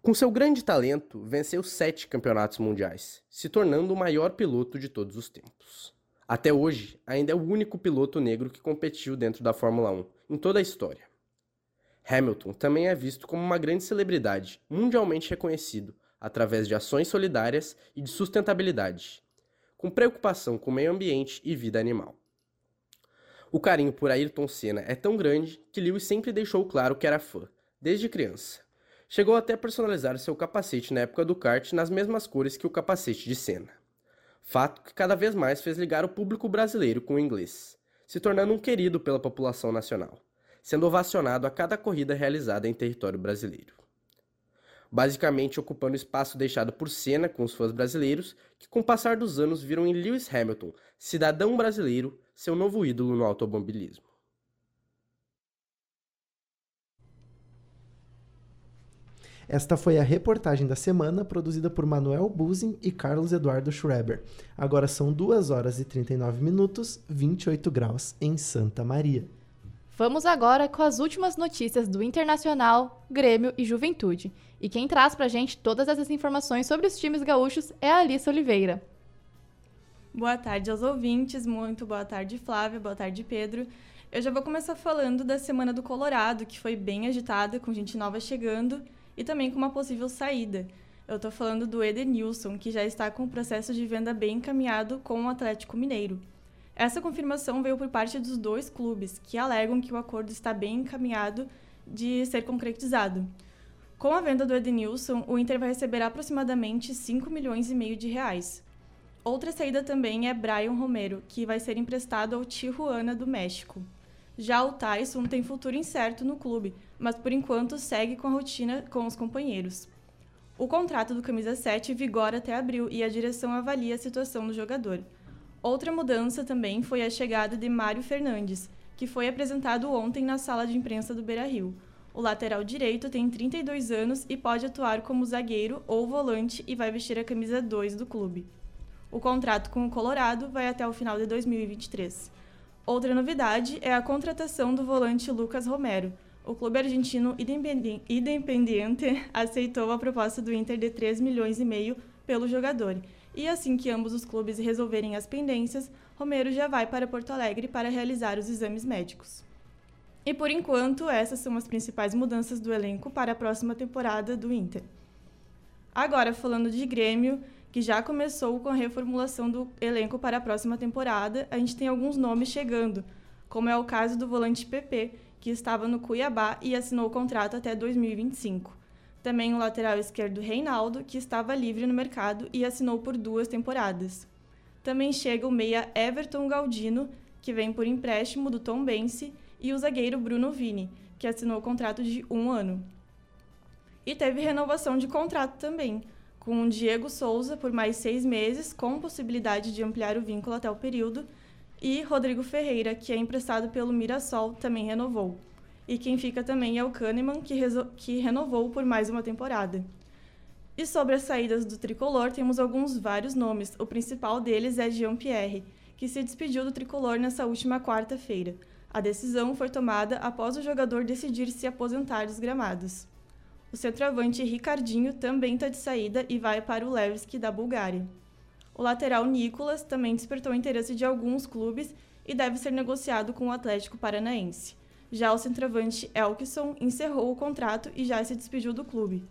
Com seu grande talento, venceu sete campeonatos mundiais, se tornando o maior piloto de todos os tempos. Até hoje, ainda é o único piloto negro que competiu dentro da Fórmula 1, em toda a história. Hamilton também é visto como uma grande celebridade, mundialmente reconhecido, através de ações solidárias e de sustentabilidade, com preocupação com o meio ambiente e vida animal. O carinho por Ayrton Senna é tão grande que Lewis sempre deixou claro que era fã, desde criança. Chegou até a personalizar seu capacete na época do kart nas mesmas cores que o capacete de Senna. Fato que cada vez mais fez ligar o público brasileiro com o inglês, se tornando um querido pela população nacional sendo ovacionado a cada corrida realizada em território brasileiro. Basicamente ocupando o espaço deixado por Senna com os fãs brasileiros, que com o passar dos anos viram em Lewis Hamilton, cidadão brasileiro, seu novo ídolo no automobilismo. Esta foi a reportagem da semana produzida por Manuel Buzin e Carlos Eduardo Schreber. Agora são 2 horas e 39 minutos, 28 graus em Santa Maria. Vamos agora com as últimas notícias do Internacional, Grêmio e Juventude. E quem traz pra gente todas essas informações sobre os times gaúchos é a Alice Oliveira. Boa tarde aos ouvintes, muito boa tarde, Flávia, boa tarde, Pedro. Eu já vou começar falando da Semana do Colorado, que foi bem agitada, com gente nova chegando e também com uma possível saída. Eu tô falando do Edenilson, que já está com o processo de venda bem encaminhado com o Atlético Mineiro. Essa confirmação veio por parte dos dois clubes, que alegam que o acordo está bem encaminhado de ser concretizado. Com a venda do Edenilson, o Inter vai receber aproximadamente 5 milhões e meio de reais. Outra saída também é Brian Romero, que vai ser emprestado ao Tijuana do México. Já o Tyson tem futuro incerto no clube, mas por enquanto segue com a rotina com os companheiros. O contrato do camisa 7 vigora até abril e a direção avalia a situação do jogador. Outra mudança também foi a chegada de Mário Fernandes, que foi apresentado ontem na sala de imprensa do Beira-Rio. O lateral direito tem 32 anos e pode atuar como zagueiro ou volante e vai vestir a camisa 2 do clube. O contrato com o Colorado vai até o final de 2023. Outra novidade é a contratação do volante Lucas Romero. O clube argentino Independiente aceitou a proposta do Inter de 3 milhões e meio pelo jogador e assim que ambos os clubes resolverem as pendências, Romero já vai para Porto Alegre para realizar os exames médicos. E por enquanto, essas são as principais mudanças do elenco para a próxima temporada do Inter. Agora, falando de Grêmio, que já começou com a reformulação do elenco para a próxima temporada, a gente tem alguns nomes chegando, como é o caso do volante PP, que estava no Cuiabá e assinou o contrato até 2025. Também o lateral esquerdo Reinaldo, que estava livre no mercado e assinou por duas temporadas. Também chega o meia Everton Galdino, que vem por empréstimo do Tom Bense, e o zagueiro Bruno Vini, que assinou o contrato de um ano. E teve renovação de contrato também, com o Diego Souza por mais seis meses, com possibilidade de ampliar o vínculo até o período, e Rodrigo Ferreira, que é emprestado pelo Mirassol, também renovou. E quem fica também é o Kahneman, que, que renovou por mais uma temporada. E sobre as saídas do tricolor, temos alguns vários nomes. O principal deles é Jean-Pierre, que se despediu do tricolor nessa última quarta-feira. A decisão foi tomada após o jogador decidir se aposentar dos gramados. O centroavante Ricardinho também está de saída e vai para o Levski da Bulgária. O lateral Nicolas também despertou interesse de alguns clubes e deve ser negociado com o Atlético Paranaense. Já o centroavante Elkson encerrou o contrato e já se despediu do clube.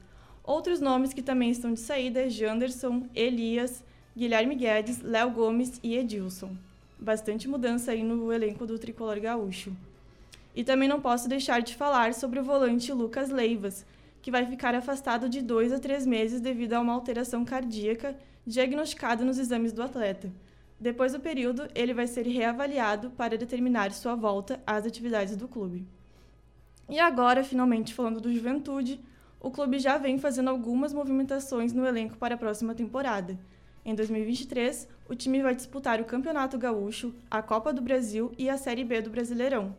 Outros nomes que também estão de saída é Janderson, Elias, Guilherme Guedes, Léo Gomes e Edilson. Bastante mudança aí no elenco do tricolor gaúcho. E também não posso deixar de falar sobre o volante Lucas Leivas, que vai ficar afastado de dois a três meses devido a uma alteração cardíaca diagnosticada nos exames do atleta. Depois do período, ele vai ser reavaliado para determinar sua volta às atividades do clube. E agora, finalmente falando do Juventude, o clube já vem fazendo algumas movimentações no elenco para a próxima temporada. Em 2023, o time vai disputar o Campeonato Gaúcho, a Copa do Brasil e a Série B do Brasileirão.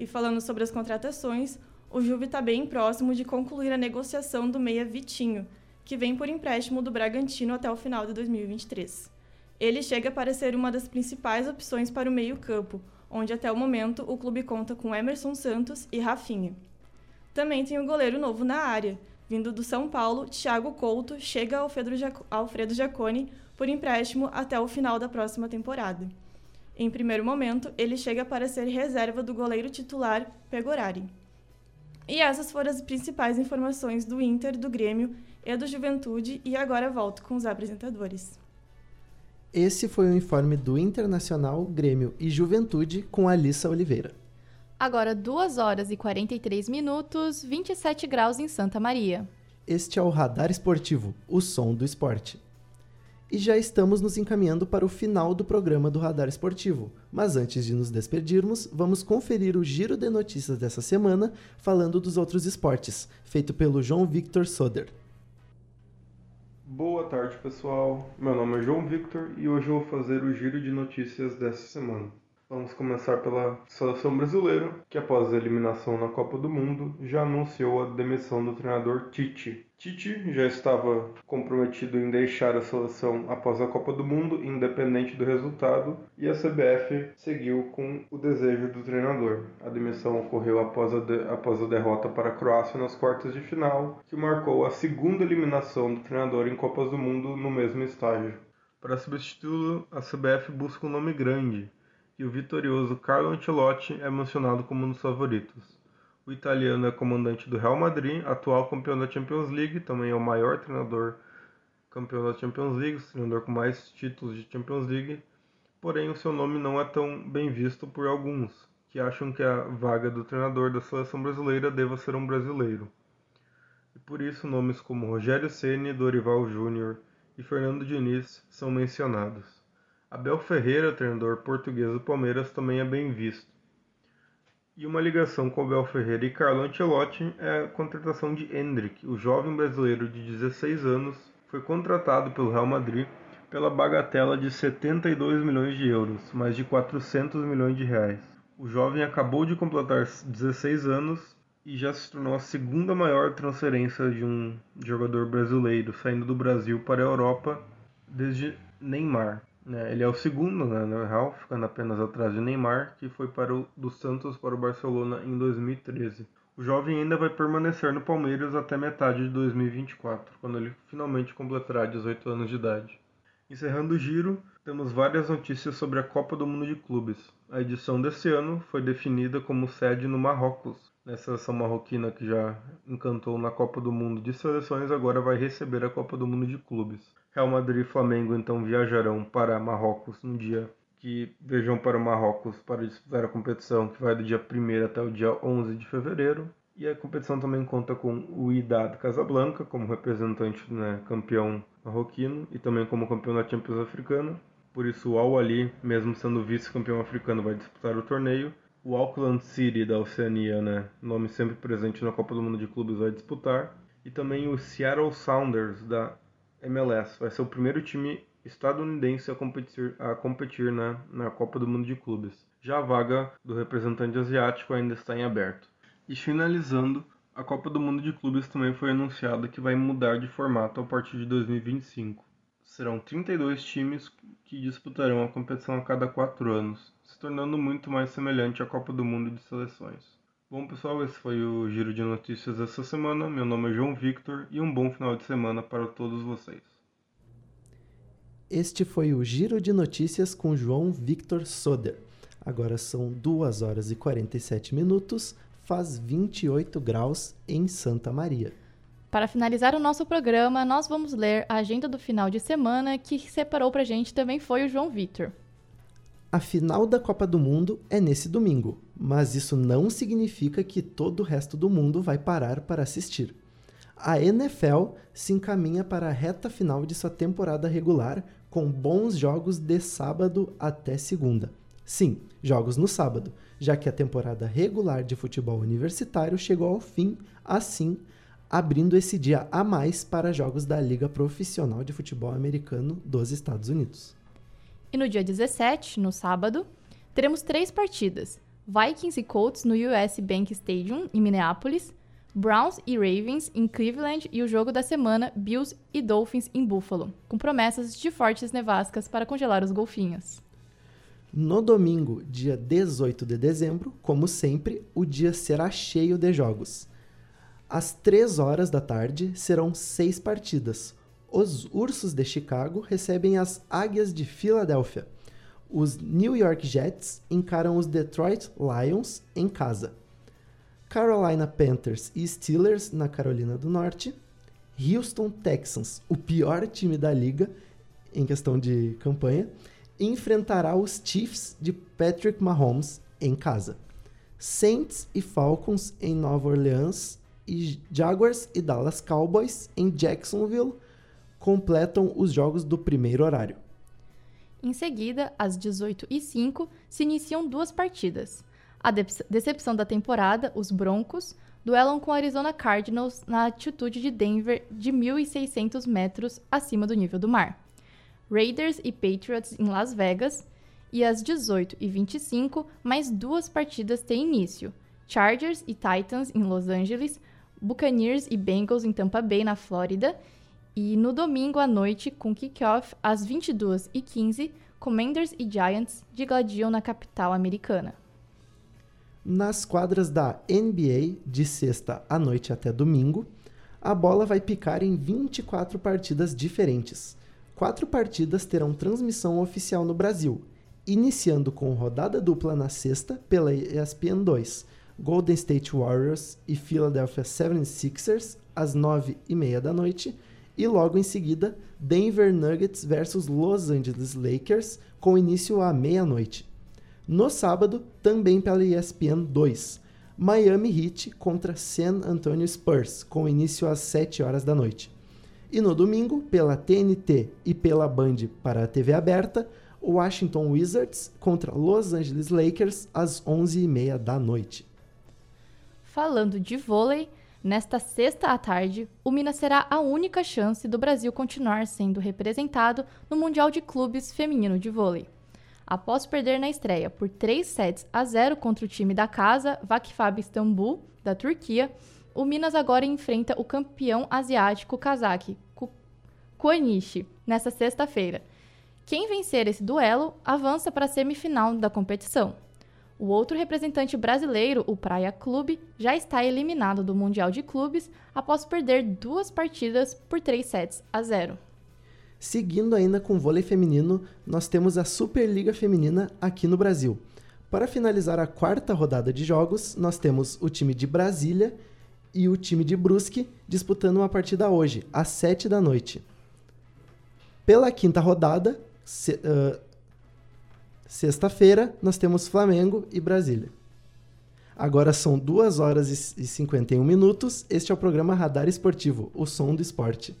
E falando sobre as contratações, o Juve está bem próximo de concluir a negociação do meia Vitinho, que vem por empréstimo do Bragantino até o final de 2023. Ele chega para ser uma das principais opções para o meio-campo, onde até o momento o clube conta com Emerson Santos e Rafinha. Também tem um goleiro novo na área. Vindo do São Paulo, Thiago Couto chega ao Alfredo Giacone por empréstimo até o final da próxima temporada. Em primeiro momento, ele chega para ser reserva do goleiro titular Pegorari. E essas foram as principais informações do Inter, do Grêmio e do Juventude, e agora volto com os apresentadores. Esse foi o informe do Internacional, Grêmio e Juventude com Alissa Oliveira. Agora 2 horas e 43 minutos, 27 graus em Santa Maria. Este é o Radar Esportivo, o som do esporte. E já estamos nos encaminhando para o final do programa do Radar Esportivo. Mas antes de nos despedirmos, vamos conferir o giro de notícias dessa semana, falando dos outros esportes, feito pelo João Victor Soder. Boa tarde, pessoal. Meu nome é João Victor e hoje eu vou fazer o giro de notícias dessa semana. Vamos começar pela seleção brasileira, que após a eliminação na Copa do Mundo já anunciou a demissão do treinador Tite. Tite já estava comprometido em deixar a seleção após a Copa do Mundo, independente do resultado, e a CBF seguiu com o desejo do treinador. A demissão ocorreu após a, de, após a derrota para a Croácia nas quartas de final, que marcou a segunda eliminação do treinador em Copas do Mundo no mesmo estágio. Para substituí-lo, a CBF busca um nome grande, e o vitorioso Carlo Ancelotti é mencionado como um dos favoritos. O italiano é comandante do Real Madrid, atual campeão da Champions League, também é o maior treinador campeão da Champions League, treinador com mais títulos de Champions League, porém o seu nome não é tão bem visto por alguns, que acham que a vaga do treinador da seleção brasileira deva ser um brasileiro. E por isso nomes como Rogério Ceni, Dorival Júnior e Fernando Diniz são mencionados. Abel Ferreira, treinador português do Palmeiras, também é bem visto. E uma ligação com Abel Ferreira e Carlo Ancelotti é a contratação de Hendrick, o jovem brasileiro de 16 anos, foi contratado pelo Real Madrid pela bagatela de 72 milhões de euros, mais de 400 milhões de reais. O jovem acabou de completar 16 anos e já se tornou a segunda maior transferência de um jogador brasileiro saindo do Brasil para a Europa desde Neymar. Né? Ele é o segundo né, no Real, ficando apenas atrás de Neymar, que foi para o, do Santos para o Barcelona em 2013. O jovem ainda vai permanecer no Palmeiras até metade de 2024, quando ele finalmente completará 18 anos de idade. Encerrando o giro, temos várias notícias sobre a Copa do Mundo de Clubes. A edição desse ano foi definida como sede no Marrocos. A seleção marroquina que já encantou na Copa do Mundo de Seleções agora vai receber a Copa do Mundo de Clubes. Real Madrid e Flamengo então viajarão para Marrocos no dia que vejam para Marrocos para disputar a competição que vai do dia 1 até o dia 11 de fevereiro. E a competição também conta com o Idad Casablanca como representante né, campeão marroquino e também como campeão da Champions Africana. Por isso o Al Ali, mesmo sendo vice-campeão africano, vai disputar o torneio. O Auckland City da Oceania, né, nome sempre presente na Copa do Mundo de Clubes, vai disputar. E também o Seattle Sounders da MLS. Vai ser o primeiro time estadunidense a competir, a competir na, na Copa do Mundo de Clubes. Já a vaga do representante asiático ainda está em aberto. E finalizando, a Copa do Mundo de Clubes também foi anunciada que vai mudar de formato a partir de 2025. Serão 32 times que disputarão a competição a cada 4 anos, se tornando muito mais semelhante à Copa do Mundo de Seleções. Bom, pessoal, esse foi o Giro de Notícias dessa semana. Meu nome é João Victor e um bom final de semana para todos vocês. Este foi o Giro de Notícias com João Victor Soder. Agora são 2 horas e 47 minutos, faz 28 graus em Santa Maria. Para finalizar o nosso programa, nós vamos ler a agenda do final de semana que separou pra gente também foi o João Vitor. A final da Copa do Mundo é nesse domingo, mas isso não significa que todo o resto do mundo vai parar para assistir. A NFL se encaminha para a reta final de sua temporada regular com bons jogos de sábado até segunda. Sim, jogos no sábado, já que a temporada regular de futebol universitário chegou ao fim, assim, abrindo esse dia a mais para jogos da Liga Profissional de Futebol Americano dos Estados Unidos. E no dia 17, no sábado, teremos três partidas: Vikings e Colts no US Bank Stadium, em Minneapolis, Browns e Ravens em Cleveland e o jogo da semana Bills e Dolphins em Buffalo, com promessas de fortes nevascas para congelar os golfinhos. No domingo, dia 18 de dezembro, como sempre, o dia será cheio de jogos. Às 3 horas da tarde serão seis partidas. Os Ursos de Chicago recebem as Águias de Filadélfia. Os New York Jets encaram os Detroit Lions em casa. Carolina Panthers e Steelers na Carolina do Norte. Houston Texans, o pior time da liga em questão de campanha, enfrentará os Chiefs de Patrick Mahomes em casa. Saints e Falcons em Nova Orleans e Jaguars e Dallas Cowboys em Jacksonville completam os jogos do primeiro horário. Em seguida, às 18h05, se iniciam duas partidas. A decepção da temporada, os Broncos, duelam com o Arizona Cardinals na altitude de Denver de 1.600 metros acima do nível do mar. Raiders e Patriots em Las Vegas. E às 18h25, mais duas partidas têm início. Chargers e Titans em Los Angeles, Buccaneers e Bengals em Tampa Bay, na Flórida. E no domingo à noite, com kickoff às 22h15, Commanders e Giants digladiam na capital americana. Nas quadras da NBA, de sexta à noite até domingo, a bola vai picar em 24 partidas diferentes. Quatro partidas terão transmissão oficial no Brasil, iniciando com rodada dupla na sexta pela ESPN 2, Golden State Warriors e Philadelphia 76ers às 9h30 da noite, e logo em seguida Denver Nuggets versus Los Angeles Lakers, com início à meia-noite. No sábado, também pela ESPN 2, Miami Heat contra San Antonio Spurs, com início às 7 horas da noite. E no domingo, pela TNT e pela Band para a TV aberta, Washington Wizards contra Los Angeles Lakers às 11h30 da noite. Falando de vôlei, nesta sexta à tarde, o Minas será a única chance do Brasil continuar sendo representado no Mundial de Clubes Feminino de Vôlei. Após perder na estreia por 3 sets a 0 contra o time da casa, Vakfab Istambul, da Turquia, o Minas agora enfrenta o campeão asiático kazakh, Kuanishi, nesta sexta-feira. Quem vencer esse duelo avança para a semifinal da competição. O outro representante brasileiro, o Praia Clube, já está eliminado do Mundial de Clubes após perder duas partidas por 3 sets a 0. Seguindo ainda com o vôlei feminino, nós temos a Superliga Feminina aqui no Brasil. Para finalizar a quarta rodada de jogos, nós temos o time de Brasília e o time de Brusque disputando uma partida hoje, às 7 da noite. Pela quinta rodada, se, uh, Sexta-feira, nós temos Flamengo e Brasília. Agora são 2 horas e 51 minutos. Este é o programa Radar Esportivo, o som do esporte.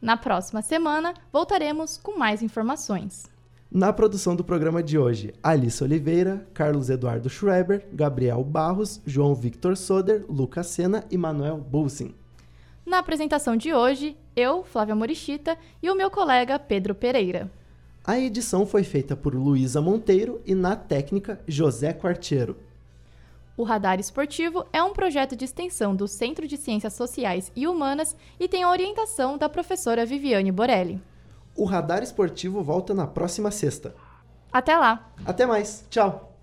Na próxima semana, voltaremos com mais informações. Na produção do programa de hoje, Alice Oliveira, Carlos Eduardo Schreber, Gabriel Barros, João Victor Soder, Lucas Sena e Manuel Bulsin. Na apresentação de hoje, eu, Flávia Morichita, e o meu colega Pedro Pereira. A edição foi feita por Luísa Monteiro e na técnica José Quartiero. O Radar Esportivo é um projeto de extensão do Centro de Ciências Sociais e Humanas e tem a orientação da professora Viviane Borelli. O Radar Esportivo volta na próxima sexta. Até lá! Até mais! Tchau!